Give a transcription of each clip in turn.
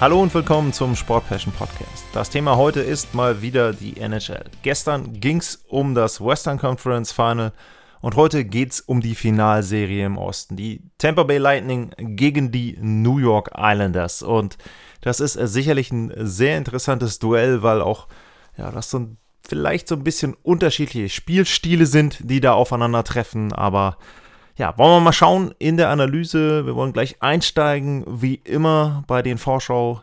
Hallo und willkommen zum Sport Passion Podcast. Das Thema heute ist mal wieder die NHL. Gestern ging es um das Western Conference Final und heute geht es um die Finalserie im Osten. Die Tampa Bay Lightning gegen die New York Islanders. Und das ist sicherlich ein sehr interessantes Duell, weil auch ja, das so ein, vielleicht so ein bisschen unterschiedliche Spielstile sind, die da aufeinandertreffen. Aber ja, wollen wir mal schauen in der Analyse. Wir wollen gleich einsteigen, wie immer bei den Vorschau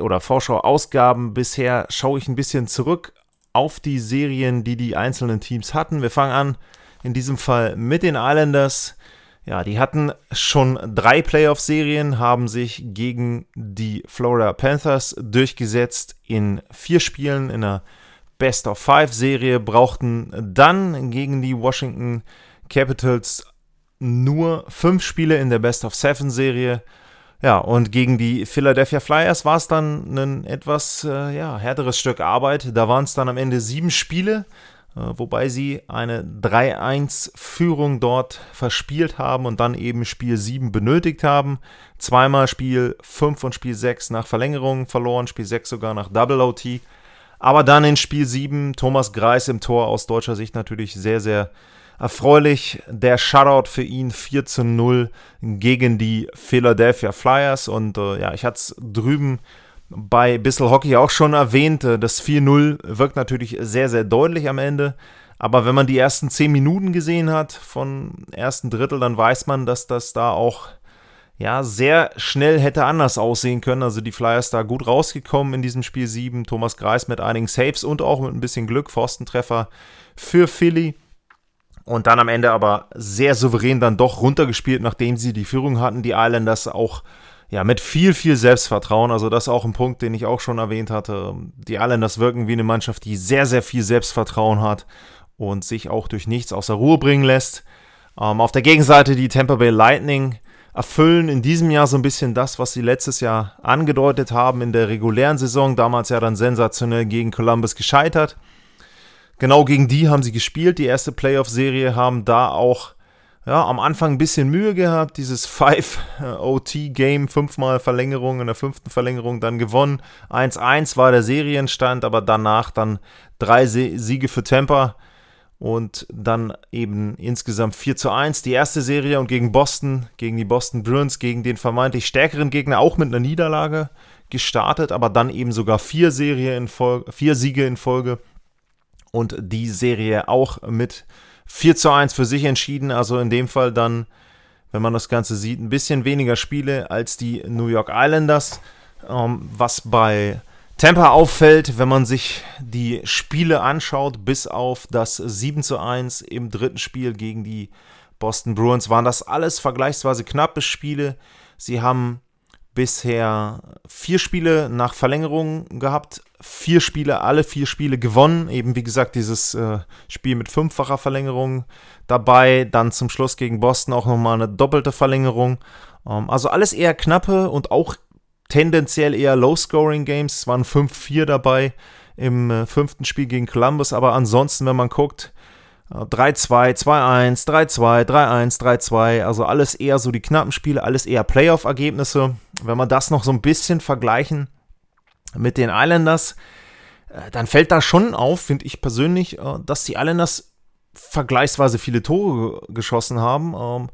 oder Vorschau-Ausgaben. Bisher schaue ich ein bisschen zurück auf die Serien, die die einzelnen Teams hatten. Wir fangen an in diesem Fall mit den Islanders. Ja, die hatten schon drei Playoff-Serien, haben sich gegen die Florida Panthers durchgesetzt in vier Spielen in einer Best-of-Five-Serie, brauchten dann gegen die Washington Capitals nur fünf Spiele in der Best of Seven Serie. Ja, und gegen die Philadelphia Flyers war es dann ein etwas äh, ja, härteres Stück Arbeit. Da waren es dann am Ende sieben Spiele, äh, wobei sie eine 3-1-Führung dort verspielt haben und dann eben Spiel 7 benötigt haben. Zweimal Spiel 5 und Spiel 6 nach Verlängerung verloren, Spiel 6 sogar nach Double OT. Aber dann in Spiel 7 Thomas Greis im Tor aus deutscher Sicht natürlich sehr, sehr erfreulich. Der Shutout für ihn 4 zu 0 gegen die Philadelphia Flyers. Und äh, ja, ich hatte es drüben bei Bissell Hockey auch schon erwähnt. Äh, das 4-0 wirkt natürlich sehr, sehr deutlich am Ende. Aber wenn man die ersten 10 Minuten gesehen hat von ersten Drittel, dann weiß man, dass das da auch ja, sehr schnell hätte anders aussehen können. Also die Flyers da gut rausgekommen in diesem Spiel 7. Thomas Greis mit einigen Saves und auch mit ein bisschen Glück. Forstentreffer für Philly. Und dann am Ende aber sehr souverän dann doch runtergespielt, nachdem sie die Führung hatten. Die Islanders auch ja, mit viel, viel Selbstvertrauen. Also das ist auch ein Punkt, den ich auch schon erwähnt hatte. Die Islanders wirken wie eine Mannschaft, die sehr, sehr viel Selbstvertrauen hat und sich auch durch nichts außer Ruhe bringen lässt. Ähm, auf der Gegenseite die Tampa Bay Lightning erfüllen in diesem Jahr so ein bisschen das, was sie letztes Jahr angedeutet haben in der regulären Saison. Damals ja dann sensationell gegen Columbus gescheitert. Genau gegen die haben sie gespielt, die erste Playoff-Serie, haben da auch ja, am Anfang ein bisschen Mühe gehabt, dieses 5-OT-Game, fünfmal Verlängerung, in der fünften Verlängerung dann gewonnen. 1-1 war der Serienstand, aber danach dann drei Siege für Tampa und dann eben insgesamt 4 zu 1 die erste Serie und gegen Boston, gegen die Boston Bruins, gegen den vermeintlich stärkeren Gegner auch mit einer Niederlage gestartet, aber dann eben sogar vier, Serie in Folge, vier Siege in Folge und die Serie auch mit 4 zu 1 für sich entschieden. Also in dem Fall dann, wenn man das Ganze sieht, ein bisschen weniger Spiele als die New York Islanders. Ähm, was bei Tampa auffällt, wenn man sich die Spiele anschaut, bis auf das 7 zu 1 im dritten Spiel gegen die Boston Bruins, waren das alles vergleichsweise knappe Spiele. Sie haben bisher vier Spiele nach Verlängerung gehabt, vier Spiele, alle vier Spiele gewonnen. Eben wie gesagt, dieses äh, Spiel mit fünffacher Verlängerung dabei. Dann zum Schluss gegen Boston auch nochmal eine doppelte Verlängerung. Ähm, also alles eher knappe und auch tendenziell eher Low-Scoring-Games. Es waren 5-4 dabei im äh, fünften Spiel gegen Columbus. Aber ansonsten, wenn man guckt, 3-2, 2-1, 3-2, 3-1, 3-2, also alles eher so die knappen Spiele, alles eher Playoff-Ergebnisse. Wenn wir das noch so ein bisschen vergleichen mit den Islanders, äh, dann fällt da schon auf, finde ich persönlich, äh, dass die Islanders vergleichsweise viele Tore geschossen haben. Ähm,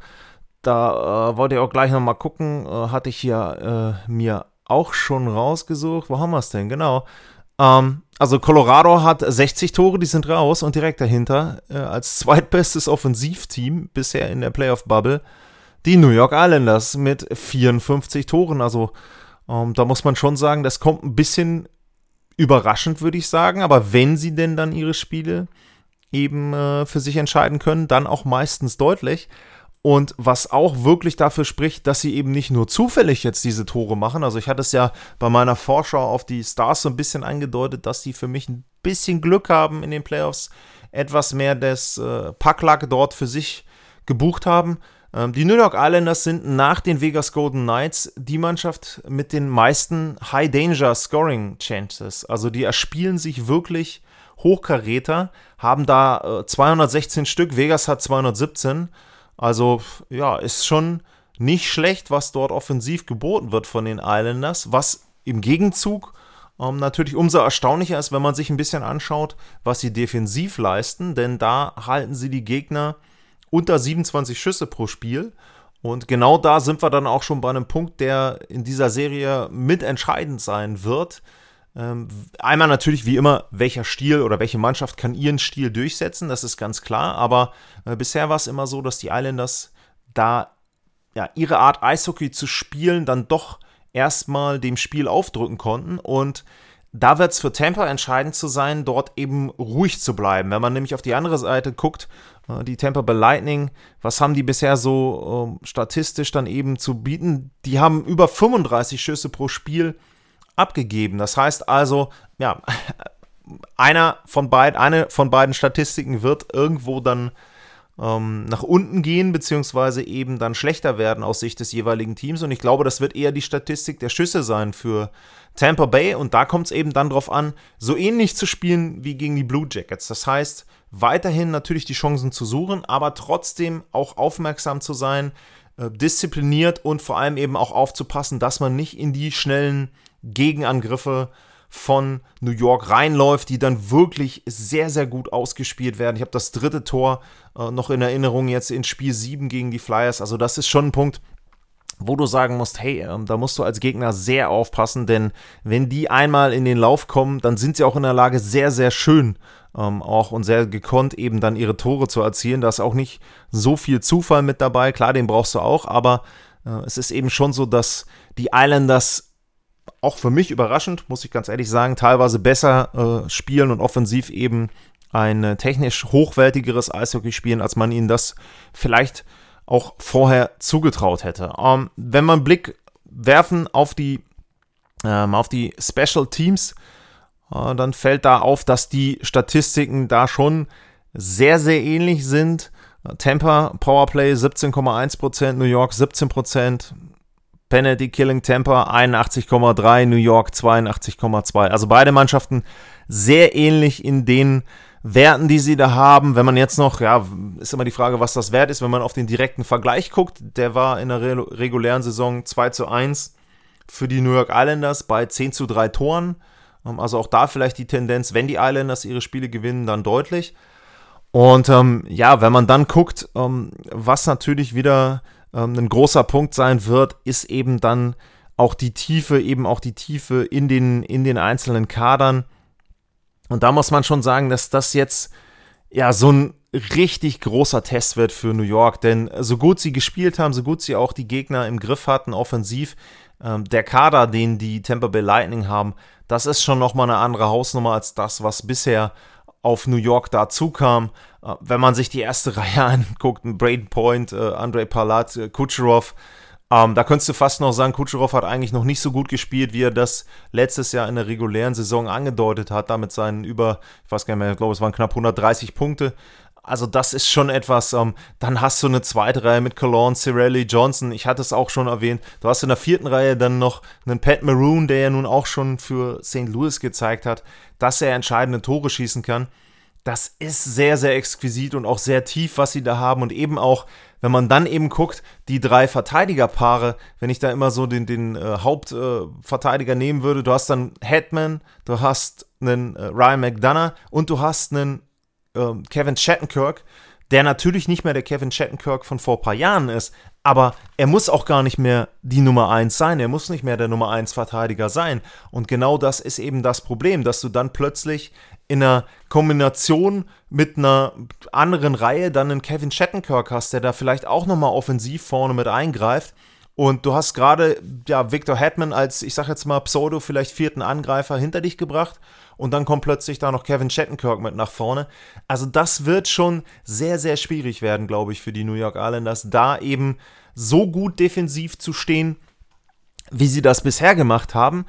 da äh, wollte ich auch gleich nochmal gucken, hatte ich hier mir auch schon rausgesucht. Wo haben wir es denn? Genau. Ähm, also Colorado hat 60 Tore, die sind raus und direkt dahinter äh, als zweitbestes Offensivteam bisher in der Playoff-Bubble die New York Islanders mit 54 Toren. Also ähm, da muss man schon sagen, das kommt ein bisschen überraschend, würde ich sagen. Aber wenn sie denn dann ihre Spiele eben äh, für sich entscheiden können, dann auch meistens deutlich. Und was auch wirklich dafür spricht, dass sie eben nicht nur zufällig jetzt diese Tore machen. Also ich hatte es ja bei meiner Vorschau auf die Stars so ein bisschen angedeutet, dass sie für mich ein bisschen Glück haben in den Playoffs, etwas mehr des äh, Packlack dort für sich gebucht haben. Ähm, die New York Islanders sind nach den Vegas Golden Knights die Mannschaft mit den meisten High Danger Scoring Chances. Also die erspielen sich wirklich Hochkaräter, haben da äh, 216 Stück, Vegas hat 217. Also ja, ist schon nicht schlecht, was dort offensiv geboten wird von den Islanders, was im Gegenzug ähm, natürlich umso erstaunlicher ist, wenn man sich ein bisschen anschaut, was sie defensiv leisten, denn da halten sie die Gegner unter 27 Schüsse pro Spiel. Und genau da sind wir dann auch schon bei einem Punkt, der in dieser Serie mitentscheidend sein wird. Ähm, einmal natürlich wie immer, welcher Stil oder welche Mannschaft kann ihren Stil durchsetzen, das ist ganz klar. Aber äh, bisher war es immer so, dass die Islanders da ja, ihre Art Eishockey zu spielen dann doch erstmal dem Spiel aufdrücken konnten. Und da wird es für Tampa entscheidend zu sein, dort eben ruhig zu bleiben. Wenn man nämlich auf die andere Seite guckt, äh, die Tampa Bay Lightning, was haben die bisher so äh, statistisch dann eben zu bieten? Die haben über 35 Schüsse pro Spiel abgegeben. Das heißt also, ja, einer von beiden, eine von beiden Statistiken wird irgendwo dann ähm, nach unten gehen, beziehungsweise eben dann schlechter werden aus Sicht des jeweiligen Teams. Und ich glaube, das wird eher die Statistik der Schüsse sein für Tampa Bay. Und da kommt es eben dann darauf an, so ähnlich zu spielen wie gegen die Blue Jackets. Das heißt, weiterhin natürlich die Chancen zu suchen, aber trotzdem auch aufmerksam zu sein, äh, diszipliniert und vor allem eben auch aufzupassen, dass man nicht in die schnellen Gegenangriffe von New York reinläuft, die dann wirklich sehr, sehr gut ausgespielt werden. Ich habe das dritte Tor äh, noch in Erinnerung jetzt in Spiel 7 gegen die Flyers. Also das ist schon ein Punkt, wo du sagen musst, hey, ähm, da musst du als Gegner sehr aufpassen, denn wenn die einmal in den Lauf kommen, dann sind sie auch in der Lage, sehr, sehr schön ähm, auch und sehr gekonnt eben dann ihre Tore zu erzielen. Da ist auch nicht so viel Zufall mit dabei. Klar, den brauchst du auch, aber äh, es ist eben schon so, dass die Islanders auch für mich überraschend, muss ich ganz ehrlich sagen, teilweise besser äh, spielen und offensiv eben ein äh, technisch hochwertigeres Eishockey spielen, als man ihnen das vielleicht auch vorher zugetraut hätte. Ähm, wenn man einen Blick werfen auf die, ähm, auf die Special Teams, äh, dann fällt da auf, dass die Statistiken da schon sehr, sehr ähnlich sind. Tampa Powerplay 17,1%, New York 17%, Penalty Killing Tampa 81,3, New York 82,2. Also beide Mannschaften sehr ähnlich in den Werten, die sie da haben. Wenn man jetzt noch, ja, ist immer die Frage, was das wert ist, wenn man auf den direkten Vergleich guckt. Der war in der regulären Saison 2 zu 1 für die New York Islanders bei 10 zu 3 Toren. Ähm, also auch da vielleicht die Tendenz, wenn die Islanders ihre Spiele gewinnen, dann deutlich. Und ähm, ja, wenn man dann guckt, ähm, was natürlich wieder ähm, ein großer Punkt sein wird, ist eben dann auch die Tiefe, eben auch die Tiefe in den, in den einzelnen Kadern. Und da muss man schon sagen, dass das jetzt ja so ein richtig großer Test wird für New York, denn so gut sie gespielt haben, so gut sie auch die Gegner im Griff hatten, offensiv, ähm, der Kader, den die Tampa Bay Lightning haben, das ist schon nochmal eine andere Hausnummer als das, was bisher auf New York dazu kam. Äh, wenn man sich die erste Reihe anguckt, Braden Point, äh, Andrei Palat, äh, Kucherov, ähm, da könntest du fast noch sagen, Kucherov hat eigentlich noch nicht so gut gespielt, wie er das letztes Jahr in der regulären Saison angedeutet hat, damit seinen über, ich weiß gar nicht mehr, ich glaube, es waren knapp 130 Punkte. Also das ist schon etwas, ähm, dann hast du eine zweite Reihe mit Cologne, Cirelli, Johnson, ich hatte es auch schon erwähnt, du hast in der vierten Reihe dann noch einen Pat Maroon, der ja nun auch schon für St. Louis gezeigt hat, dass er entscheidende Tore schießen kann das ist sehr, sehr exquisit und auch sehr tief, was sie da haben. Und eben auch, wenn man dann eben guckt, die drei Verteidigerpaare, wenn ich da immer so den, den äh, Hauptverteidiger äh, nehmen würde, du hast dann Hetman, du hast einen äh, Ryan McDonough und du hast einen ähm, Kevin Shattenkirk, der natürlich nicht mehr der Kevin Shattenkirk von vor ein paar Jahren ist, aber er muss auch gar nicht mehr die Nummer 1 sein, er muss nicht mehr der Nummer 1 Verteidiger sein. Und genau das ist eben das Problem, dass du dann plötzlich in einer Kombination mit einer anderen Reihe dann einen Kevin Shattenkirk hast, der da vielleicht auch nochmal offensiv vorne mit eingreift. Und du hast gerade ja, Victor Hetman als, ich sag jetzt mal, Pseudo, vielleicht vierten Angreifer hinter dich gebracht. Und dann kommt plötzlich da noch Kevin Shattenkirk mit nach vorne. Also das wird schon sehr, sehr schwierig werden, glaube ich, für die New York Islanders, da eben so gut defensiv zu stehen, wie sie das bisher gemacht haben.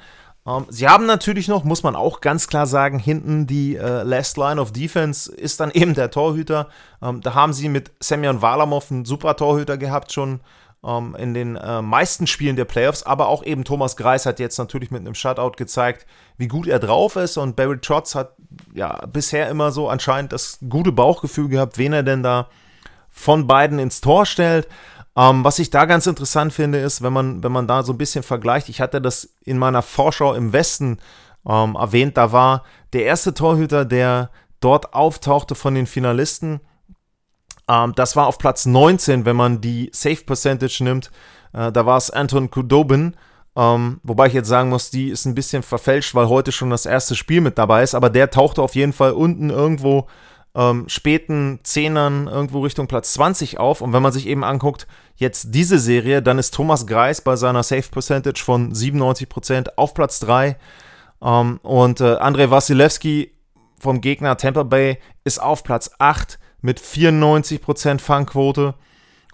Ähm, sie haben natürlich noch, muss man auch ganz klar sagen, hinten die äh, Last Line of Defense ist dann eben der Torhüter. Ähm, da haben sie mit Semyon Walamov einen super Torhüter gehabt schon ähm, in den äh, meisten Spielen der Playoffs, aber auch eben Thomas Greis hat jetzt natürlich mit einem Shutout gezeigt, wie gut er drauf ist und Barry Trotz hat ja bisher immer so anscheinend das gute Bauchgefühl gehabt, wen er denn da von beiden ins Tor stellt. Ähm, was ich da ganz interessant finde, ist, wenn man, wenn man da so ein bisschen vergleicht, ich hatte das in meiner Vorschau im Westen ähm, erwähnt, da war der erste Torhüter, der dort auftauchte von den Finalisten, ähm, das war auf Platz 19, wenn man die Safe Percentage nimmt. Äh, da war es Anton Kudobin. Ähm, wobei ich jetzt sagen muss, die ist ein bisschen verfälscht, weil heute schon das erste Spiel mit dabei ist. Aber der tauchte auf jeden Fall unten irgendwo ähm, späten Zehnern irgendwo Richtung Platz 20 auf. Und wenn man sich eben anguckt, jetzt diese Serie, dann ist Thomas Greis bei seiner Safe Percentage von 97% auf Platz 3. Ähm, und äh, Andrei Wasilewski vom Gegner Tampa Bay ist auf Platz 8 mit 94% Fangquote.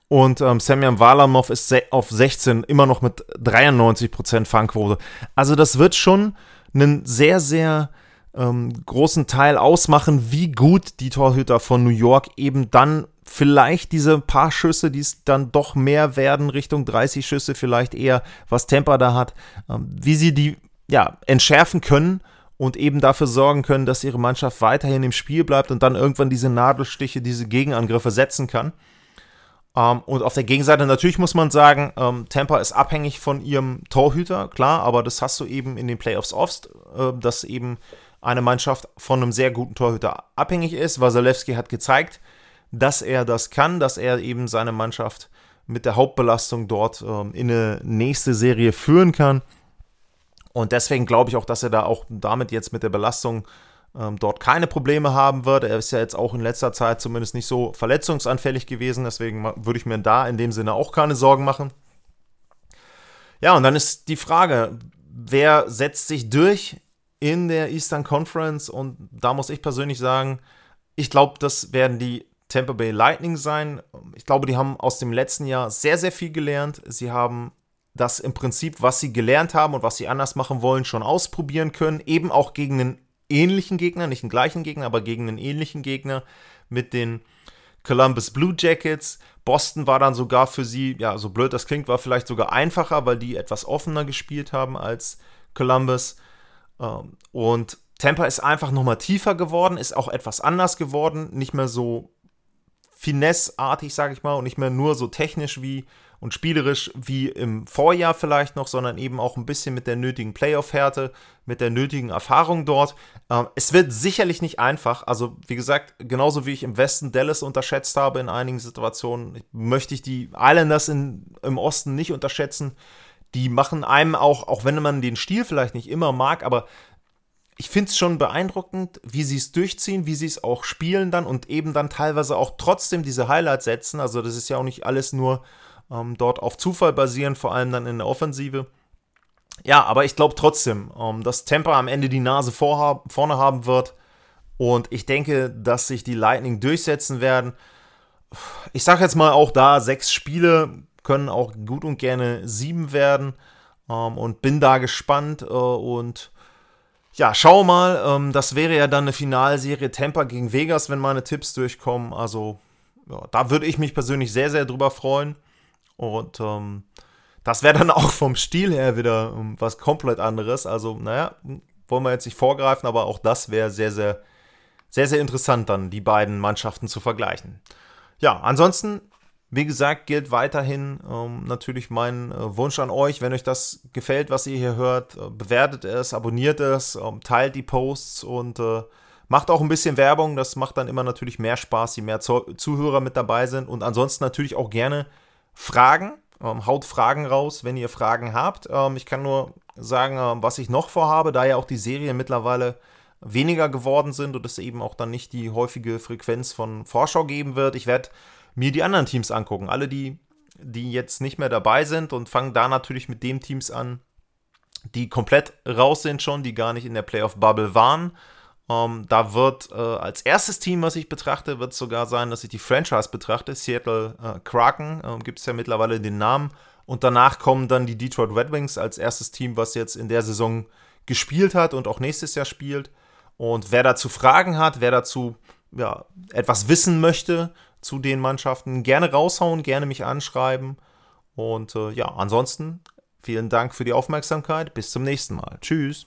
Und ähm, Semyon Walamov ist auf 16 immer noch mit 93% Fangquote. Also das wird schon einen sehr, sehr ähm, großen Teil ausmachen, wie gut die Torhüter von New York eben dann vielleicht diese paar Schüsse, die es dann doch mehr werden, Richtung 30 Schüsse vielleicht eher, was Temper da hat, ähm, wie sie die ja, entschärfen können und eben dafür sorgen können, dass ihre Mannschaft weiterhin im Spiel bleibt und dann irgendwann diese Nadelstiche, diese Gegenangriffe setzen kann. Ähm, und auf der Gegenseite natürlich muss man sagen, ähm, Tampa ist abhängig von ihrem Torhüter, klar, aber das hast du eben in den Playoffs oft, äh, dass eben eine Mannschaft von einem sehr guten Torhüter abhängig ist. Wasilewski hat gezeigt, dass er das kann, dass er eben seine Mannschaft mit der Hauptbelastung dort ähm, in eine nächste Serie führen kann. Und deswegen glaube ich auch, dass er da auch damit jetzt mit der Belastung ähm, dort keine Probleme haben wird. Er ist ja jetzt auch in letzter Zeit zumindest nicht so verletzungsanfällig gewesen. Deswegen würde ich mir da in dem Sinne auch keine Sorgen machen. Ja, und dann ist die Frage, wer setzt sich durch in der Eastern Conference? Und da muss ich persönlich sagen, ich glaube, das werden die Tampa Bay Lightning sein. Ich glaube, die haben aus dem letzten Jahr sehr, sehr viel gelernt. Sie haben das im Prinzip, was sie gelernt haben und was sie anders machen wollen, schon ausprobieren können. Eben auch gegen einen ähnlichen Gegner, nicht einen gleichen Gegner, aber gegen einen ähnlichen Gegner mit den Columbus Blue Jackets. Boston war dann sogar für sie, ja, so blöd das klingt, war vielleicht sogar einfacher, weil die etwas offener gespielt haben als Columbus. Ähm, und Tampa ist einfach nochmal tiefer geworden, ist auch etwas anders geworden, nicht mehr so finesse-artig, sage ich mal, und nicht mehr nur so technisch wie und spielerisch wie im Vorjahr vielleicht noch, sondern eben auch ein bisschen mit der nötigen Playoff-Härte, mit der nötigen Erfahrung dort. Ähm, es wird sicherlich nicht einfach. Also, wie gesagt, genauso wie ich im Westen Dallas unterschätzt habe in einigen Situationen, möchte ich die Islanders in, im Osten nicht unterschätzen. Die machen einem auch, auch wenn man den Stil vielleicht nicht immer mag, aber ich finde es schon beeindruckend, wie sie es durchziehen, wie sie es auch spielen dann und eben dann teilweise auch trotzdem diese Highlights setzen. Also das ist ja auch nicht alles nur ähm, dort auf Zufall basieren, vor allem dann in der Offensive. Ja, aber ich glaube trotzdem, ähm, dass Tampa am Ende die Nase vorhab, vorne haben wird. Und ich denke, dass sich die Lightning durchsetzen werden. Ich sage jetzt mal auch da, sechs Spiele können auch gut und gerne sieben werden. Ähm, und bin da gespannt. Äh, und ja, schau mal. Ähm, das wäre ja dann eine Finalserie Tampa gegen Vegas, wenn meine Tipps durchkommen. Also ja, da würde ich mich persönlich sehr, sehr drüber freuen. Und ähm, das wäre dann auch vom Stil her wieder ähm, was komplett anderes. Also, naja, wollen wir jetzt nicht vorgreifen, aber auch das wäre sehr, sehr, sehr, sehr interessant, dann die beiden Mannschaften zu vergleichen. Ja, ansonsten, wie gesagt, gilt weiterhin ähm, natürlich mein äh, Wunsch an euch, wenn euch das gefällt, was ihr hier hört, äh, bewertet es, abonniert es, ähm, teilt die Posts und äh, macht auch ein bisschen Werbung. Das macht dann immer natürlich mehr Spaß, je mehr Zuhörer mit dabei sind. Und ansonsten natürlich auch gerne Fragen. Ähm, haut Fragen raus, wenn ihr Fragen habt. Ähm, ich kann nur sagen, äh, was ich noch vorhabe, da ja auch die Serien mittlerweile weniger geworden sind und es eben auch dann nicht die häufige Frequenz von Vorschau geben wird. Ich werde mir die anderen Teams angucken. Alle, die, die jetzt nicht mehr dabei sind und fangen da natürlich mit den Teams an, die komplett raus sind schon, die gar nicht in der Playoff-Bubble waren ähm, da wird äh, als erstes Team, was ich betrachte, wird sogar sein, dass ich die Franchise betrachte. Seattle äh, Kraken äh, gibt es ja mittlerweile den Namen. Und danach kommen dann die Detroit Red Wings als erstes Team, was jetzt in der Saison gespielt hat und auch nächstes Jahr spielt. Und wer dazu Fragen hat, wer dazu ja, etwas wissen möchte zu den Mannschaften, gerne raushauen, gerne mich anschreiben. Und äh, ja, ansonsten vielen Dank für die Aufmerksamkeit. Bis zum nächsten Mal. Tschüss.